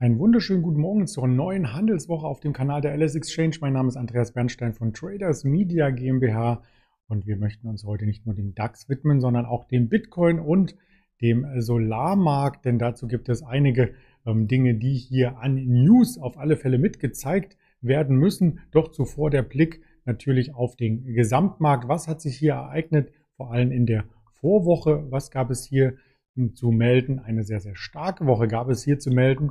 Einen wunderschönen guten Morgen zur neuen Handelswoche auf dem Kanal der LS Exchange. Mein Name ist Andreas Bernstein von Traders Media GmbH und wir möchten uns heute nicht nur dem DAX widmen, sondern auch dem Bitcoin und dem Solarmarkt, denn dazu gibt es einige ähm, Dinge, die hier an News auf alle Fälle mitgezeigt werden müssen. Doch zuvor der Blick natürlich auf den Gesamtmarkt. Was hat sich hier ereignet, vor allem in der Vorwoche? Was gab es hier zu melden? Eine sehr, sehr starke Woche gab es hier zu melden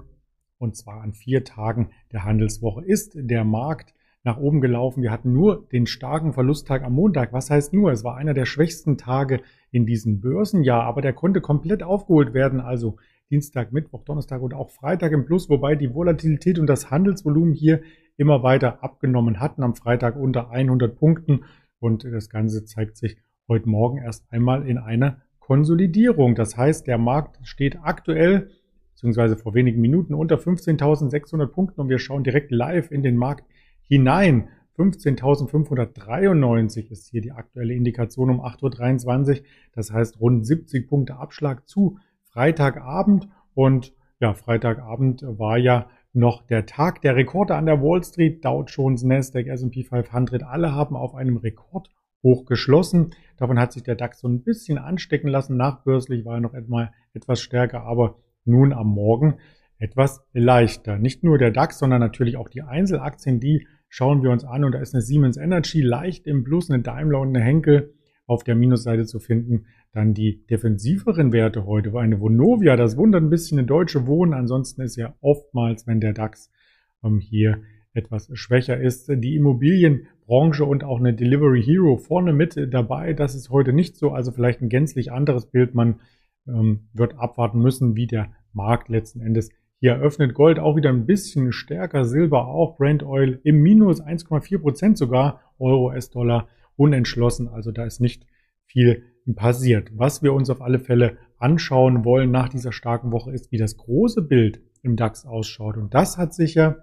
und zwar an vier Tagen der Handelswoche ist der Markt nach oben gelaufen. Wir hatten nur den starken Verlusttag am Montag. Was heißt nur? Es war einer der schwächsten Tage in diesem Börsenjahr, aber der konnte komplett aufgeholt werden. Also Dienstag, Mittwoch, Donnerstag und auch Freitag im Plus, wobei die Volatilität und das Handelsvolumen hier immer weiter abgenommen hatten. Am Freitag unter 100 Punkten und das Ganze zeigt sich heute Morgen erst einmal in einer Konsolidierung. Das heißt, der Markt steht aktuell beziehungsweise vor wenigen Minuten unter 15.600 Punkten und wir schauen direkt live in den Markt hinein. 15.593 ist hier die aktuelle Indikation um 8.23 Uhr. Das heißt rund 70 Punkte Abschlag zu Freitagabend. Und ja, Freitagabend war ja noch der Tag der Rekorde an der Wall Street. Dow Jones, Nasdaq, S&P 500, alle haben auf einem Rekord hoch geschlossen. Davon hat sich der DAX so ein bisschen anstecken lassen. Nachbörslich war er noch etwas stärker, aber nun am Morgen etwas leichter. Nicht nur der DAX, sondern natürlich auch die Einzelaktien, die schauen wir uns an. Und da ist eine Siemens Energy leicht im Plus, eine Daimler und eine Henkel auf der Minusseite zu finden. Dann die defensiveren Werte heute war eine Vonovia. Das wundert ein bisschen eine deutsche Wohnen. Ansonsten ist ja oftmals, wenn der DAX ähm, hier etwas schwächer ist, die Immobilienbranche und auch eine Delivery Hero vorne mit dabei. Das ist heute nicht so. Also vielleicht ein gänzlich anderes Bild. Man ähm, wird abwarten müssen, wie der Markt letzten Endes hier eröffnet. Gold auch wieder ein bisschen stärker, Silber auch, Brent Oil im Minus 1,4 Prozent sogar, Euro, US-Dollar unentschlossen. Also da ist nicht viel passiert. Was wir uns auf alle Fälle anschauen wollen nach dieser starken Woche ist, wie das große Bild im DAX ausschaut. Und das hat sich ja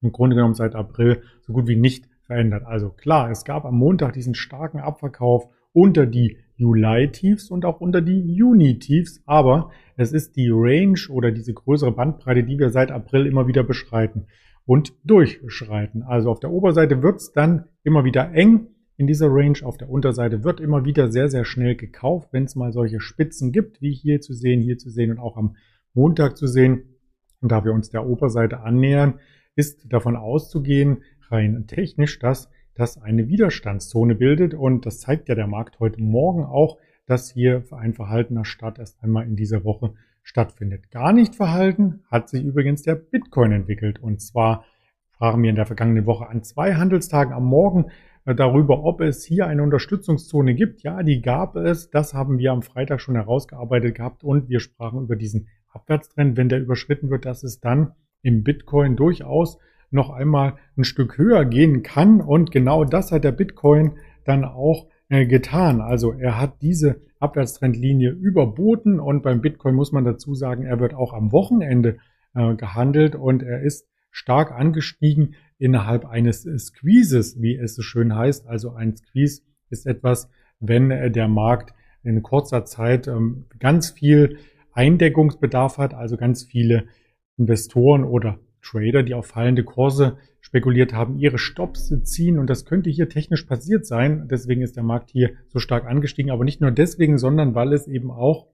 im Grunde genommen seit April so gut wie nicht verändert. Also klar, es gab am Montag diesen starken Abverkauf unter die Juli-Tiefs und auch unter die Juni-Tiefs, aber es ist die Range oder diese größere Bandbreite, die wir seit April immer wieder beschreiten und durchschreiten. Also auf der Oberseite wird es dann immer wieder eng in dieser Range, auf der Unterseite wird immer wieder sehr, sehr schnell gekauft, wenn es mal solche Spitzen gibt, wie hier zu sehen, hier zu sehen und auch am Montag zu sehen. Und da wir uns der Oberseite annähern, ist davon auszugehen, rein technisch, dass das eine Widerstandszone bildet. Und das zeigt ja der Markt heute Morgen auch, dass hier ein verhaltener Start erst einmal in dieser Woche stattfindet. Gar nicht verhalten hat sich übrigens der Bitcoin entwickelt. Und zwar sprachen wir in der vergangenen Woche an zwei Handelstagen am Morgen äh, darüber, ob es hier eine Unterstützungszone gibt. Ja, die gab es. Das haben wir am Freitag schon herausgearbeitet gehabt und wir sprachen über diesen Abwärtstrend. Wenn der überschritten wird, dass es dann im Bitcoin durchaus noch einmal ein Stück höher gehen kann. Und genau das hat der Bitcoin dann auch äh, getan. Also er hat diese Abwärtstrendlinie überboten und beim Bitcoin muss man dazu sagen, er wird auch am Wochenende äh, gehandelt und er ist stark angestiegen innerhalb eines Squeezes, wie es so schön heißt. Also ein Squeeze ist etwas, wenn äh, der Markt in kurzer Zeit ähm, ganz viel Eindeckungsbedarf hat, also ganz viele Investoren oder Trader, die auf fallende Kurse spekuliert haben, ihre Stops ziehen. Und das könnte hier technisch passiert sein. Deswegen ist der Markt hier so stark angestiegen. Aber nicht nur deswegen, sondern weil es eben auch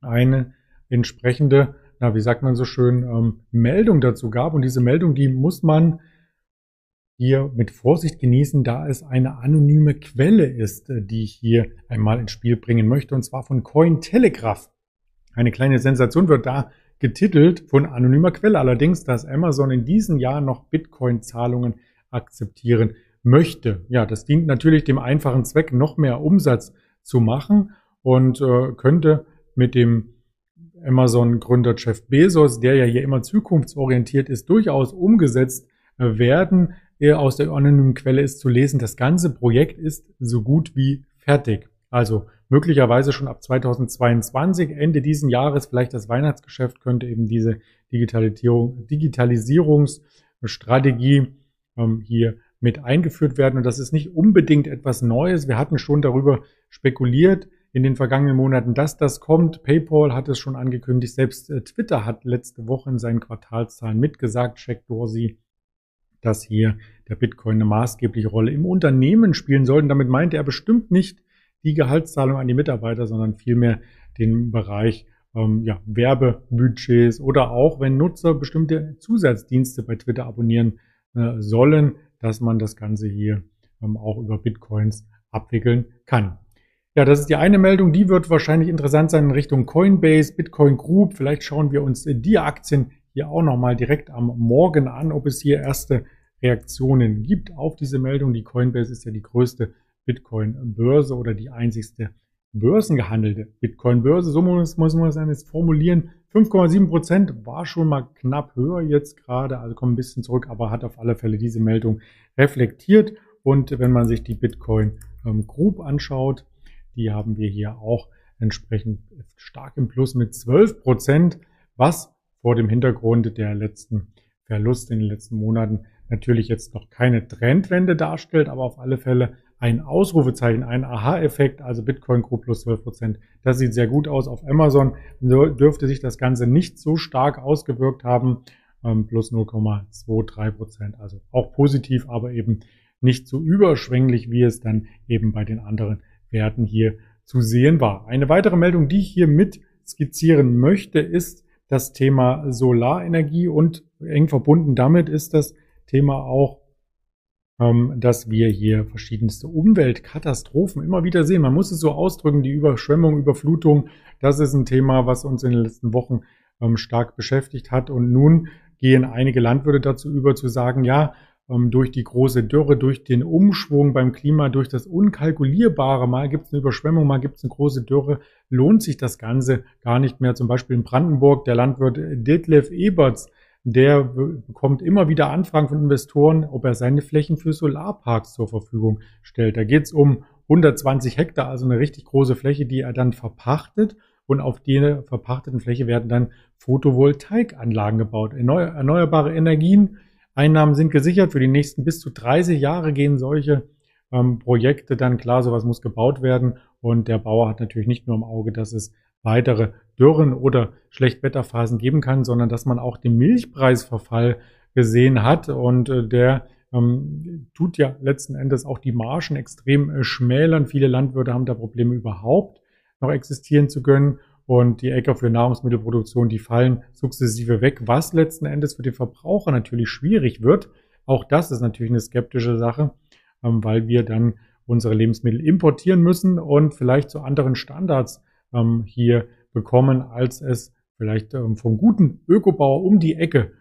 eine entsprechende, na, wie sagt man so schön, ähm, Meldung dazu gab. Und diese Meldung, die muss man hier mit Vorsicht genießen, da es eine anonyme Quelle ist, äh, die ich hier einmal ins Spiel bringen möchte, und zwar von Cointelegraph. Eine kleine Sensation wird da getitelt von anonymer Quelle allerdings, dass Amazon in diesem Jahr noch Bitcoin-Zahlungen akzeptieren möchte. Ja, das dient natürlich dem einfachen Zweck, noch mehr Umsatz zu machen und äh, könnte mit dem Amazon-Gründer Jeff Bezos, der ja hier immer zukunftsorientiert ist, durchaus umgesetzt äh, werden. Er aus der anonymen Quelle ist zu lesen, das ganze Projekt ist so gut wie fertig. Also möglicherweise schon ab 2022, Ende diesen Jahres, vielleicht das Weihnachtsgeschäft, könnte eben diese Digitalisierung, Digitalisierungsstrategie ähm, hier mit eingeführt werden. Und das ist nicht unbedingt etwas Neues. Wir hatten schon darüber spekuliert in den vergangenen Monaten, dass das kommt. PayPal hat es schon angekündigt. Selbst äh, Twitter hat letzte Woche in seinen Quartalszahlen mitgesagt, Jack Dorsey, dass hier der Bitcoin eine maßgebliche Rolle im Unternehmen spielen soll. Und damit meinte er bestimmt nicht die Gehaltszahlung an die Mitarbeiter, sondern vielmehr den Bereich ähm, ja, Werbebudgets oder auch, wenn Nutzer bestimmte Zusatzdienste bei Twitter abonnieren äh, sollen, dass man das Ganze hier ähm, auch über Bitcoins abwickeln kann. Ja, das ist die eine Meldung, die wird wahrscheinlich interessant sein in Richtung Coinbase, Bitcoin Group. Vielleicht schauen wir uns die Aktien hier auch nochmal direkt am Morgen an, ob es hier erste Reaktionen gibt auf diese Meldung. Die Coinbase ist ja die größte Bitcoin-Börse oder die einzigste börsengehandelte Bitcoin-Börse. So muss, muss man es jetzt formulieren. 5,7 Prozent war schon mal knapp höher jetzt gerade, also kommt ein bisschen zurück, aber hat auf alle Fälle diese Meldung reflektiert. Und wenn man sich die Bitcoin ähm, Group anschaut, die haben wir hier auch entsprechend stark im Plus mit 12 Prozent, was vor dem Hintergrund der letzten Verluste in den letzten Monaten natürlich jetzt noch keine Trendwende darstellt, aber auf alle Fälle ein Ausrufezeichen, ein Aha-Effekt, also Bitcoin Group plus 12 Prozent. Das sieht sehr gut aus. Auf Amazon dürfte sich das Ganze nicht so stark ausgewirkt haben, ähm, plus 0,23 Prozent. Also auch positiv, aber eben nicht so überschwänglich, wie es dann eben bei den anderen Werten hier zu sehen war. Eine weitere Meldung, die ich hier mit skizzieren möchte, ist das Thema Solarenergie und eng verbunden damit ist das Thema auch dass wir hier verschiedenste Umweltkatastrophen immer wieder sehen. Man muss es so ausdrücken, die Überschwemmung, Überflutung, das ist ein Thema, was uns in den letzten Wochen ähm, stark beschäftigt hat. Und nun gehen einige Landwirte dazu über zu sagen, ja, ähm, durch die große Dürre, durch den Umschwung beim Klima, durch das Unkalkulierbare, mal gibt es eine Überschwemmung, mal gibt es eine große Dürre, lohnt sich das Ganze gar nicht mehr. Zum Beispiel in Brandenburg, der Landwirt Detlef Eberts, der bekommt immer wieder Anfragen von Investoren, ob er seine Flächen für Solarparks zur Verfügung stellt. Da geht es um 120 Hektar, also eine richtig große Fläche, die er dann verpachtet. Und auf die verpachteten Fläche werden dann Photovoltaikanlagen gebaut. Erneuerbare Energien, Einnahmen sind gesichert. Für die nächsten bis zu 30 Jahre gehen solche ähm, Projekte dann klar, sowas muss gebaut werden. Und der Bauer hat natürlich nicht nur im Auge, dass es weitere Dürren oder Schlechtwetterphasen geben kann, sondern dass man auch den Milchpreisverfall gesehen hat und äh, der ähm, tut ja letzten Endes auch die Margen extrem äh, schmälern. Viele Landwirte haben da Probleme überhaupt noch existieren zu können und die Äcker für Nahrungsmittelproduktion, die fallen sukzessive weg, was letzten Endes für den Verbraucher natürlich schwierig wird. Auch das ist natürlich eine skeptische Sache, ähm, weil wir dann unsere Lebensmittel importieren müssen und vielleicht zu anderen Standards ähm, hier bekommen, als es vielleicht ähm, vom guten Ökobauer um die Ecke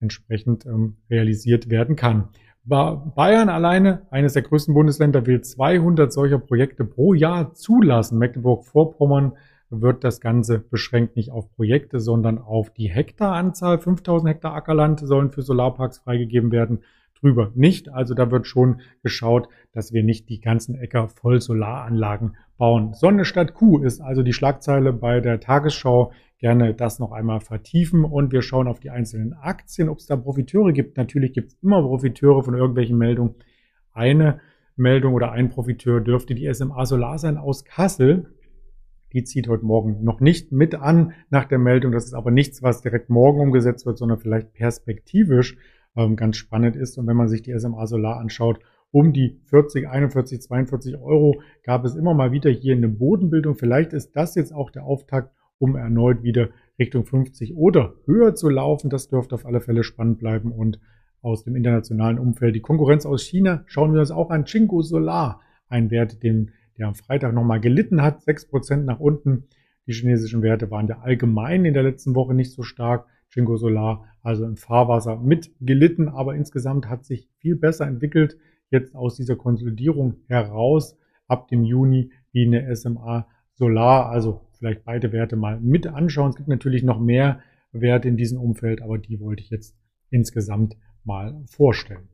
entsprechend ähm, realisiert werden kann. Bayern alleine, eines der größten Bundesländer, will 200 solcher Projekte pro Jahr zulassen. Mecklenburg-Vorpommern wird das Ganze beschränkt nicht auf Projekte, sondern auf die Hektaranzahl. 5000 Hektar Ackerland sollen für Solarparks freigegeben werden drüber nicht. Also da wird schon geschaut, dass wir nicht die ganzen Äcker voll Solaranlagen bauen. Sonne statt Kuh ist also die Schlagzeile bei der Tagesschau. Gerne das noch einmal vertiefen und wir schauen auf die einzelnen Aktien, ob es da Profiteure gibt. Natürlich gibt es immer Profiteure von irgendwelchen Meldungen. Eine Meldung oder ein Profiteur dürfte die SMA Solar sein aus Kassel. Die zieht heute Morgen noch nicht mit an nach der Meldung. Das ist aber nichts, was direkt morgen umgesetzt wird, sondern vielleicht perspektivisch ähm, ganz spannend ist. Und wenn man sich die SMA Solar anschaut, um die 40, 41, 42 Euro gab es immer mal wieder hier eine Bodenbildung. Vielleicht ist das jetzt auch der Auftakt, um erneut wieder Richtung 50 oder höher zu laufen. Das dürfte auf alle Fälle spannend bleiben und aus dem internationalen Umfeld. Die Konkurrenz aus China schauen wir uns auch an. Chinko Solar, ein Wert, den, der am Freitag nochmal gelitten hat, 6% nach unten. Die chinesischen Werte waren ja allgemein in der letzten Woche nicht so stark. Chingo Solar also im Fahrwasser mit aber insgesamt hat sich viel besser entwickelt jetzt aus dieser Konsolidierung heraus ab dem Juni wie eine SMA Solar, also vielleicht beide Werte mal mit anschauen. Es gibt natürlich noch mehr Werte in diesem Umfeld, aber die wollte ich jetzt insgesamt mal vorstellen.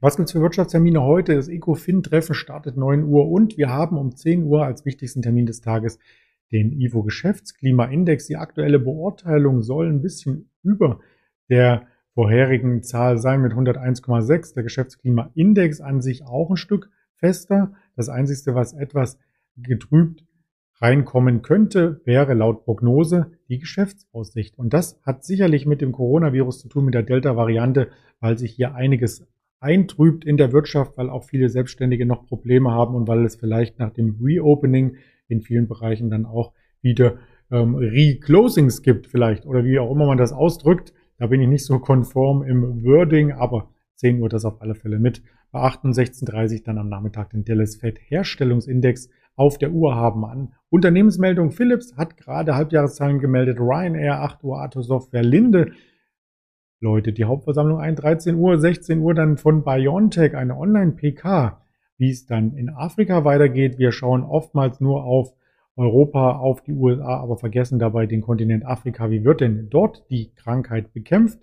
Was gibt's für Wirtschaftstermine heute? Das ECOFIN-Treffen startet 9 Uhr und wir haben um 10 Uhr als wichtigsten Termin des Tages den IFO Geschäftsklimaindex. Die aktuelle Beurteilung soll ein bisschen über der vorherigen Zahl sein mit 101,6. Der Geschäftsklimaindex an sich auch ein Stück fester. Das Einzige, was etwas getrübt reinkommen könnte, wäre laut Prognose die Geschäftsaussicht. Und das hat sicherlich mit dem Coronavirus zu tun, mit der Delta-Variante, weil sich hier einiges eintrübt in der Wirtschaft, weil auch viele Selbstständige noch Probleme haben und weil es vielleicht nach dem Reopening in vielen Bereichen dann auch wieder ähm, Reclosings gibt vielleicht oder wie auch immer man das ausdrückt. Da bin ich nicht so konform im Wording, aber 10 Uhr das auf alle Fälle mit. Bei 68.30 dann am Nachmittag den Dallas Fed Herstellungsindex auf der Uhr haben an. Unternehmensmeldung Philips hat gerade Halbjahreszahlen gemeldet. Ryanair 8 Uhr, Ato Software, Linde. Leute, die Hauptversammlung ein, 13 Uhr, 16 Uhr dann von BioNTech, eine Online-PK. Wie es dann in Afrika weitergeht. Wir schauen oftmals nur auf Europa, auf die USA, aber vergessen dabei den Kontinent Afrika. Wie wird denn dort die Krankheit bekämpft?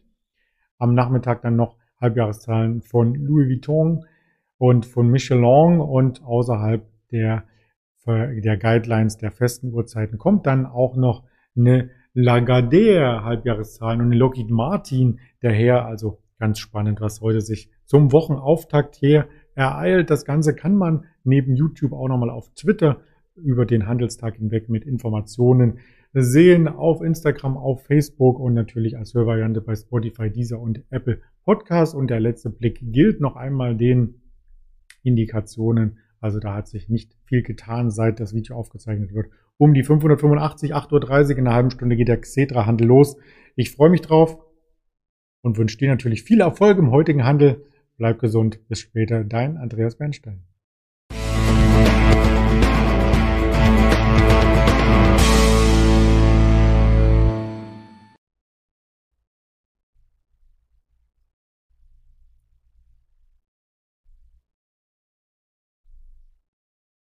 Am Nachmittag dann noch Halbjahreszahlen von Louis Vuitton und von Michelin und außerhalb der, der Guidelines der festen Uhrzeiten kommt dann auch noch eine Lagardère Halbjahreszahlen und eine Lockheed Martin daher. Also ganz spannend, was heute sich zum Wochenauftakt hier ereilt. Das Ganze kann man neben YouTube auch nochmal auf Twitter über den Handelstag hinweg mit Informationen sehen auf Instagram, auf Facebook und natürlich als Hörvariante bei Spotify, Deezer und Apple Podcast. Und der letzte Blick gilt noch einmal den Indikationen. Also da hat sich nicht viel getan, seit das Video aufgezeichnet wird. Um die 585, 8.30 Uhr in einer halben Stunde geht der Xetra-Handel los. Ich freue mich drauf und wünsche dir natürlich viel Erfolg im heutigen Handel. Bleib gesund. Bis später. Dein Andreas Bernstein.